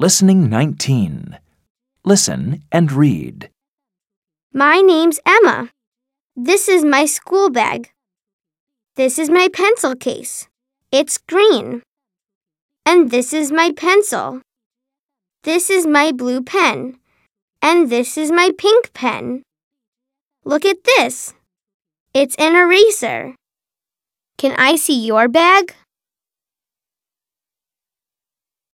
Listening 19. Listen and read. My name's Emma. This is my school bag. This is my pencil case. It's green. And this is my pencil. This is my blue pen. And this is my pink pen. Look at this. It's an eraser. Can I see your bag?